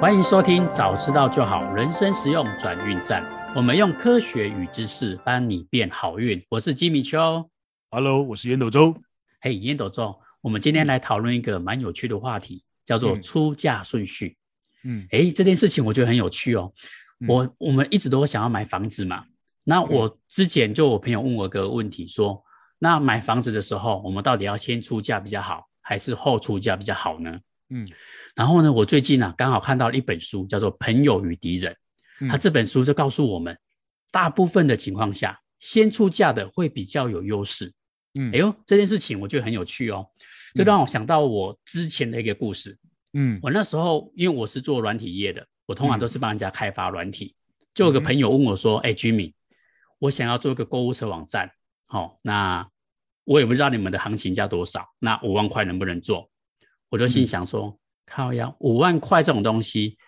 欢迎收听《早知道就好》，人生实用转运站。我们用科学与知识帮你变好运。我是吉米秋，Hello，我是烟斗周。嘿，烟斗周，我们今天来讨论一个蛮有趣的话题，叫做出价顺序。嗯，哎，这件事情我觉得很有趣哦。我我们一直都想要买房子嘛。那我之前就我朋友问我个问题说，那买房子的时候，我们到底要先出价比较好，还是后出价比较好呢？嗯。然后呢，我最近啊刚好看到了一本书，叫做《朋友与敌人》。他这本书就告诉我们，大部分的情况下，先出价的会比较有优势。嗯，哎呦，这件事情我觉得很有趣哦，就让我想到我之前的一个故事。嗯，我那时候因为我是做软体业的，我通常都是帮人家开发软体。就有个朋友问我说：“哎，Jimmy，我想要做一个购物车网站，好，那我也不知道你们的行情价多少，那五万块能不能做？”我就心想说。靠呀，五万块这种东西，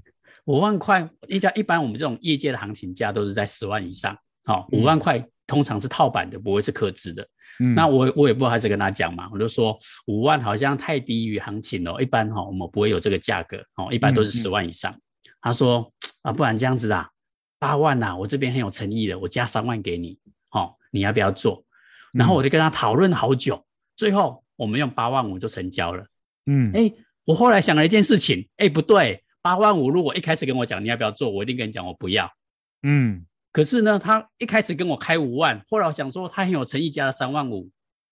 五万块一家一般我们这种业界的行情价都是在十万以上。好、哦，五万块通常是套版的，不会是克制的。嗯，那我我也不好意思跟他讲嘛，我就说五万好像太低于行情了，一般哈、哦、我们不会有这个价格，哦，一般都是十万以上。嗯嗯、他说啊，不然这样子啊，八万呐、啊，我这边很有诚意的，我加三万给你，哦，你要不要做？然后我就跟他讨论好久，最后我们用八万五就成交了。嗯，哎。我后来想了一件事情，哎，不对，八万五，如果一开始跟我讲你要不要做，我一定跟你讲我不要。嗯，可是呢，他一开始跟我开五万，后来我想说他很有诚意，加了三万五，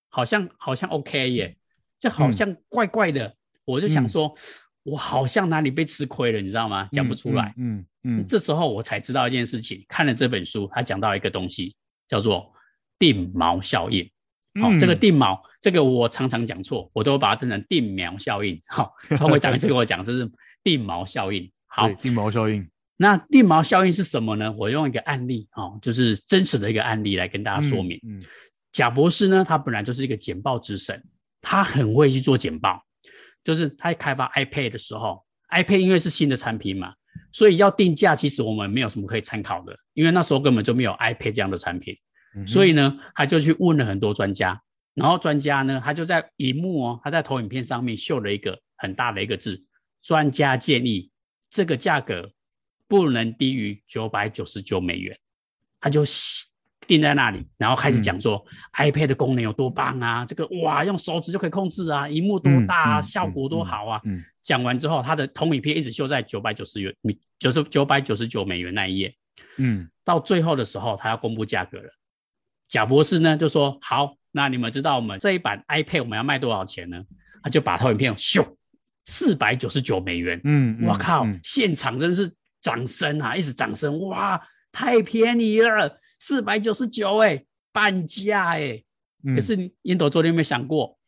好像好像 OK 耶，这好像怪怪的，嗯、我就想说，嗯、我好像哪里被吃亏了，你知道吗？讲不出来。嗯嗯，嗯，这时候我才知道一件事情，看了这本书，他讲到一个东西，叫做定锚效应。好、哦，这个定锚，这个我常常讲错，我都把它称成定锚效应。好、哦，他会讲一次跟我讲，这是定锚效应。好，定锚效应。那定锚效应是什么呢？我用一个案例，哦，就是真实的一个案例来跟大家说明。嗯，贾、嗯、博士呢，他本来就是一个简报之神，他很会去做简报。就是他开发 iPad 的时候，iPad 因为是新的产品嘛，所以要定价，其实我们没有什么可以参考的，因为那时候根本就没有 iPad 这样的产品。所以呢，他就去问了很多专家，然后专家呢，他就在荧幕哦，他在投影片上面秀了一个很大的一个字，专家建议这个价格不能低于九百九十九美元，他就定在那里，然后开始讲说、嗯、iPad 的功能有多棒啊，这个哇，用手指就可以控制啊，荧幕多大啊，嗯、效果多好啊。讲完之后，他的投影片一直秀在九百九十元，就是九百九十九美元那一页。嗯，到最后的时候，他要公布价格了。贾博士呢就说：“好，那你们知道我们这一版 iPad 我们要卖多少钱呢？”他就把投影片咻，四百九十九美元。嗯，我靠，嗯、现场真是掌声啊，一直掌声，哇，太便宜了，四百九十九哎，半价哎。嗯、可是烟斗昨天有没有想过，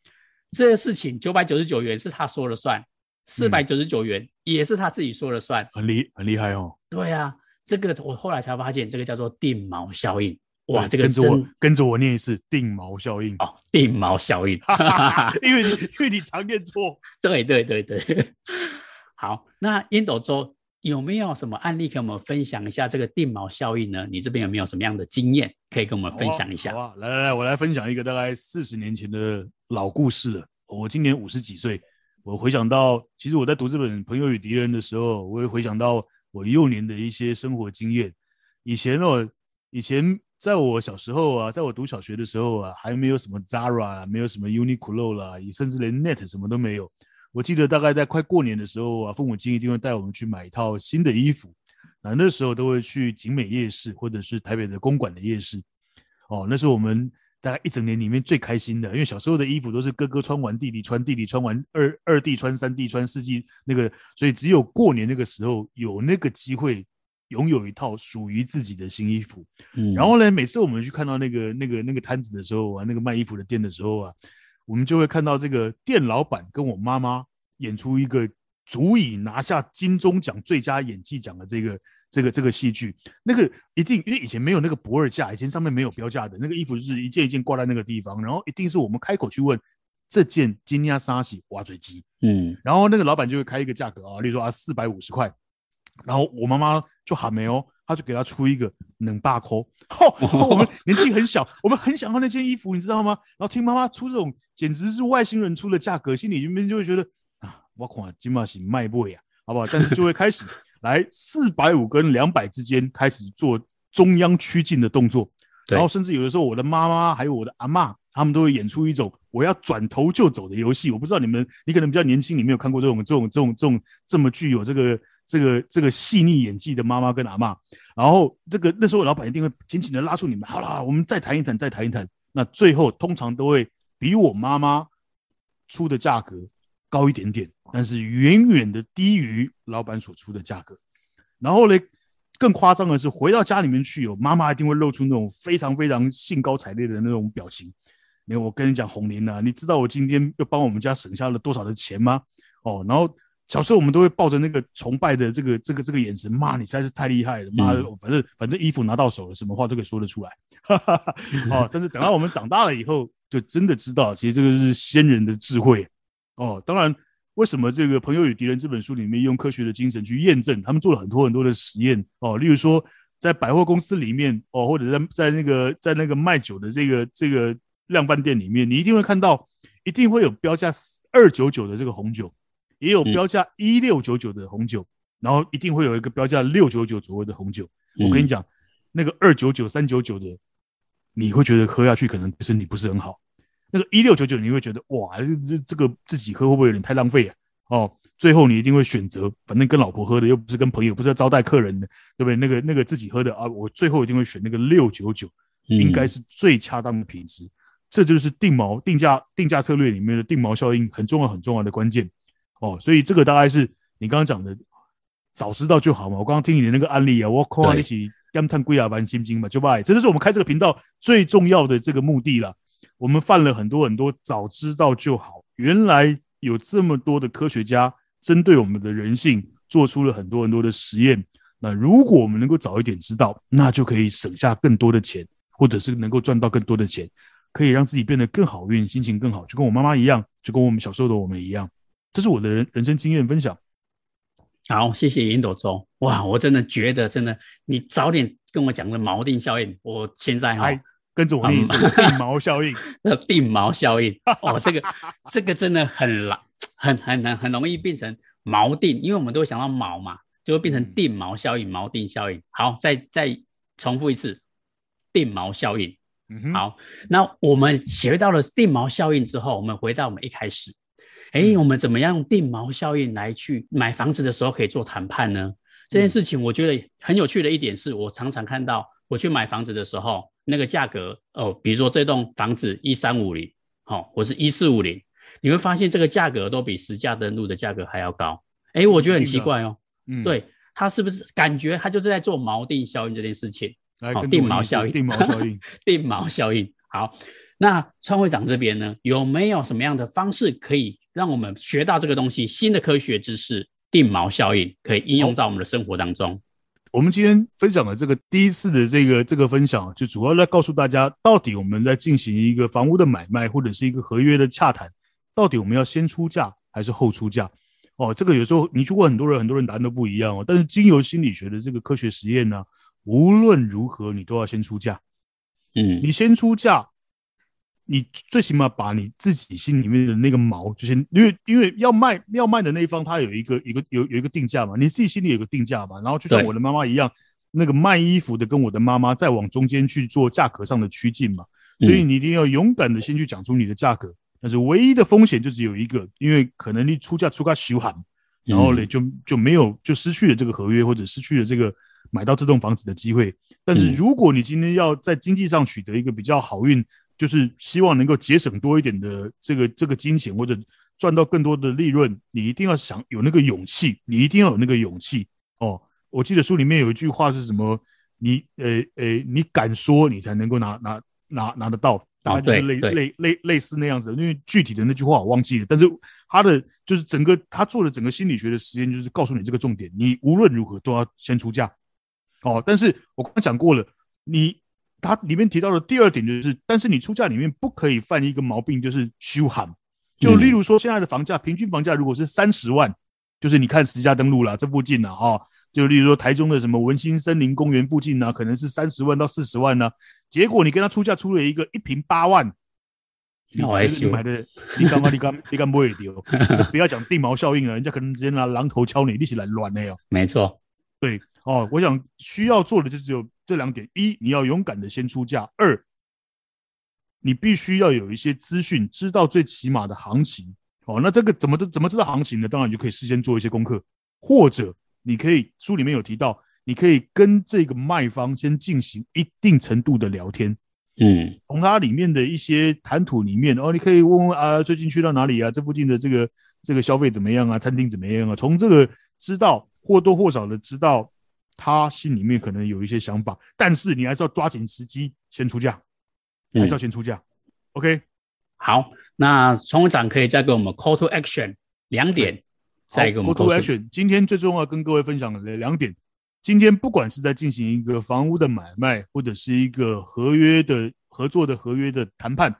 这个事情九百九十九元是他说了算，四百九十九元也是他自己说了算，很厉很厉害哦。对啊，这个我后来才发现，这个叫做定锚效应。哇，这个跟着我跟着我念一次定锚效应哦，定锚效应，因为你因为你常念错，对对对对。好，那烟斗周有没有什么案例跟我们分享一下这个定锚效应呢？你这边有没有什么样的经验可以跟我们分享一下？好啊，好啊，来来来，我来分享一个大概四十年前的老故事了。我今年五十几岁，我回想到，其实我在读这本《朋友与敌人》的时候，我也回想到我幼年的一些生活经验。以前哦，以前。在我小时候啊，在我读小学的时候啊，还没有什么 Zara，没有什么 Uniqlo 啦，甚至连 Net 什么都没有。我记得大概在快过年的时候啊，父母亲一定会带我们去买一套新的衣服。那那时候都会去景美夜市或者是台北的公馆的夜市。哦，那是我们大概一整年里面最开心的，因为小时候的衣服都是哥哥穿完，弟弟穿，弟弟穿完，二二弟穿，三弟穿，四季那个，所以只有过年那个时候有那个机会。拥有一套属于自己的新衣服，嗯，然后呢，每次我们去看到那个那个那个摊子的时候啊，那个卖衣服的店的时候啊，我们就会看到这个店老板跟我妈妈演出一个足以拿下金钟奖最佳演技奖的这个这个这个戏剧。那个一定因为以前没有那个不二价，以前上面没有标价的那个衣服，就是一件一件挂在那个地方，然后一定是我们开口去问这件金鸭沙喜挖嘴机，嗯，然后那个老板就会开一个价格啊，例如说啊四百五十块。然后我妈妈就喊没哦，她就给她出一个冷霸扣。吼，我们年纪很小，我们很想要那件衣服，你知道吗？然后听妈妈出这种简直是外星人出的价格，心里里面就会觉得啊，我看今嘛是卖不呀。好不好？但是就会开始来四百五跟两百之间开始做中央趋近的动作，然后甚至有的时候我的妈妈还有我的阿嬷，他们都会演出一种我要转头就走的游戏。我不知道你们，你可能比较年轻，你没有看过这种这种这种这种这么具有这个这个这个细腻演技的妈妈跟阿妈。然后这个那时候老板一定会紧紧的拉住你们，好了，我们再谈一谈，再谈一谈。那最后通常都会比我妈妈出的价格高一点点，但是远远的低于老板所出的价格。然后呢，更夸张的是回到家里面去，有妈妈一定会露出那种非常非常兴高采烈的那种表情。那我跟你讲，红莲呐，你知道我今天又帮我们家省下了多少的钱吗？哦，然后。小时候我们都会抱着那个崇拜的这个这个这个眼神，骂，你实在是太厉害了，妈的，反正反正衣服拿到手了，什么话都可以说得出来。哦，但是等到我们长大了以后，就真的知道，其实这个是先人的智慧。哦，当然，为什么这个《朋友与敌人》这本书里面用科学的精神去验证？他们做了很多很多的实验。哦，例如说在百货公司里面，哦，或者在在那个在那个卖酒的这个这个量贩店里面，你一定会看到，一定会有标价二九九的这个红酒。也有标价一六九九的红酒，然后一定会有一个标价六九九左右的红酒。我跟你讲，那个二九九、三九九的，你会觉得喝下去可能对身体不是很好。那个一六九九，你会觉得哇，这这这个自己喝会不会有点太浪费啊？哦，最后你一定会选择，反正跟老婆喝的又不是跟朋友，不是要招待客人的，对不对？那个那个自己喝的啊，我最后一定会选那个六九九，应该是最恰当的品质。这就是定锚定价定价策略里面的定锚效应很重要很重要的关键。哦，所以这个大概是你刚刚讲的，早知道就好嘛。我刚刚听你的那个案例啊，我靠，一起干探龟啊，玩心经嘛，就拜。这就是我们开这个频道最重要的这个目的了。我们犯了很多很多早知道就好。原来有这么多的科学家针对我们的人性做出了很多很多的实验。那如果我们能够早一点知道，那就可以省下更多的钱，或者是能够赚到更多的钱，可以让自己变得更好运，心情更好，就跟我妈妈一样，就跟我们小时候的我们一样。这是我的人人生经验分享。好，谢谢烟斗周。哇，我真的觉得，真的，你早点跟我讲的锚定效应，我现在哈跟着我念一次定锚效应。那定锚效应，哦，这个这个真的很难，很很难，很容易变成锚定，因为我们都会想到锚嘛，就会变成定锚效应、锚定效应。好，再再重复一次，定锚效应。嗯哼。好，那我们学到了定锚效应之后，我们回到我们一开始。哎，我们怎么样用定锚效应来去买房子的时候可以做谈判呢？这件事情我觉得很有趣的一点是，我常常看到我去买房子的时候，那个价格哦，比如说这栋房子一三五零，好，我是一四五零，你会发现这个价格都比实价登录的价格还要高。哎，我觉得很奇怪哦。嗯，对，他是不是感觉他就是在做锚定效应这件事情？好，定锚效应，定锚效应，定锚效应。好，那川会长这边呢，有没有什么样的方式可以？让我们学到这个东西，新的科学知识，定锚效应可以应用在我们的生活当中。我们今天分享的这个第一次的这个这个分享，就主要在告诉大家，到底我们在进行一个房屋的买卖或者是一个合约的洽谈，到底我们要先出价还是后出价？哦，这个有时候你去问很多人，很多人答案都不一样哦。但是经由心理学的这个科学实验呢，无论如何你都要先出价。嗯，你先出价。你最起码把你自己心里面的那个毛，就是因为因为要卖要卖的那一方，他有一个一个有有一个定价嘛，你自己心里有个定价嘛，然后就像我的妈妈一样，那个卖衣服的跟我的妈妈再往中间去做价格上的趋近嘛，所以你一定要勇敢的先去讲出你的价格，但是唯一的风险就只有一个，因为可能你出价出个虚喊，然后呢就就没有就失去了这个合约或者失去了这个买到这栋房子的机会。但是如果你今天要在经济上取得一个比较好运。就是希望能够节省多一点的这个这个金钱，或者赚到更多的利润，你一定要想有那个勇气，你一定要有那个勇气哦。我记得书里面有一句话是什么？你呃呃，你敢说，你才能够拿拿拿拿得到，大概就是类类类类似那样子。因为具体的那句话我忘记了，但是他的就是整个他做的整个心理学的实验，就是告诉你这个重点，你无论如何都要先出价哦。但是我刚刚讲过了，你。它里面提到的第二点就是，但是你出价里面不可以犯一个毛病，就是虚喊。就例如说，现在的房价平均房价如果是三十万，就是你看实价登录了这附近呢，啊，就例如说台中的什么文心森林公园附近呢，可能是三十万到四十万呢。结果你跟他出价出了一个一平八万，你觉得你买的，你干嘛？你干你干不会丢？不要讲地锚效应了，人家可能直接拿榔头敲你，一起来乱的哟。没错，对哦，我想需要做的就只有这两点：一，你要勇敢的先出价；二，你必须要有一些资讯，知道最起码的行情。哦，那这个怎么怎么知道行情呢？当然你就可以事先做一些功课，或者你可以书里面有提到，你可以跟这个卖方先进行一定程度的聊天。嗯，从它里面的一些谈吐里面，哦，你可以问问啊，最近去到哪里啊？这附近的这个这个消费怎么样啊？餐厅怎么样啊？从这个知道或多或少的知道他心里面可能有一些想法，但是你还是要抓紧时机先出价，还是要先出价。嗯、OK，好，那创会长可以再给我们 call to action 两点，再给我们 call to action。今天最重要跟各位分享的两点。今天不管是在进行一个房屋的买卖，或者是一个合约的合作的合约的谈判，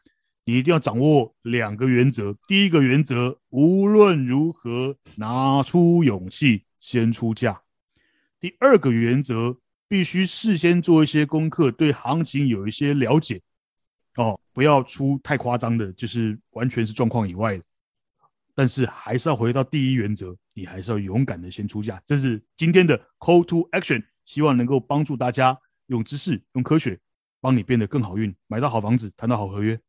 你一定要掌握两个原则。第一个原则，无论如何拿出勇气先出价；第二个原则，必须事先做一些功课，对行情有一些了解。哦，不要出太夸张的，就是完全是状况以外的。但是还是要回到第一原则，你还是要勇敢的先出价。这是今天的 Call to Action，希望能够帮助大家用知识、用科学，帮你变得更好运，买到好房子，谈到好合约。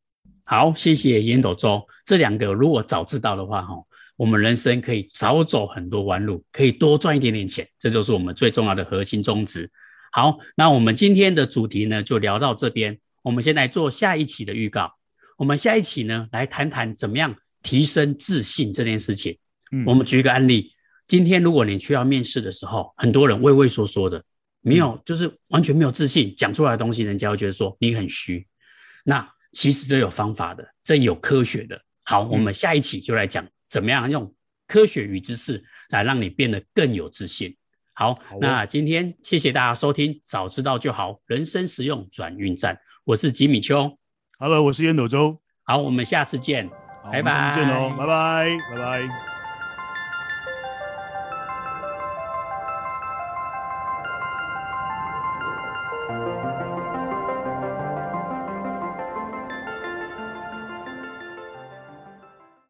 好，谢谢烟斗周。这两个如果早知道的话，哈，我们人生可以少走很多弯路，可以多赚一点点钱。这就是我们最重要的核心宗旨。好，那我们今天的主题呢，就聊到这边。我们先来做下一期的预告。我们下一期呢，来谈谈怎么样。提升自信这件事情，嗯，我们举一个案例。今天如果你去要面试的时候，很多人畏畏缩缩的，没有，就是完全没有自信，讲出来的东西，人家会觉得说你很虚。那其实这有方法的，这有科学的。好，我们下一期就来讲怎么样用科学与知识来让你变得更有自信。好，好，那今天谢谢大家收听，早知道就好，人生实用转运站。我是吉米秋，Hello，我是烟斗周。好，我们下次见。拜拜，下次见喽，拜拜，拜拜。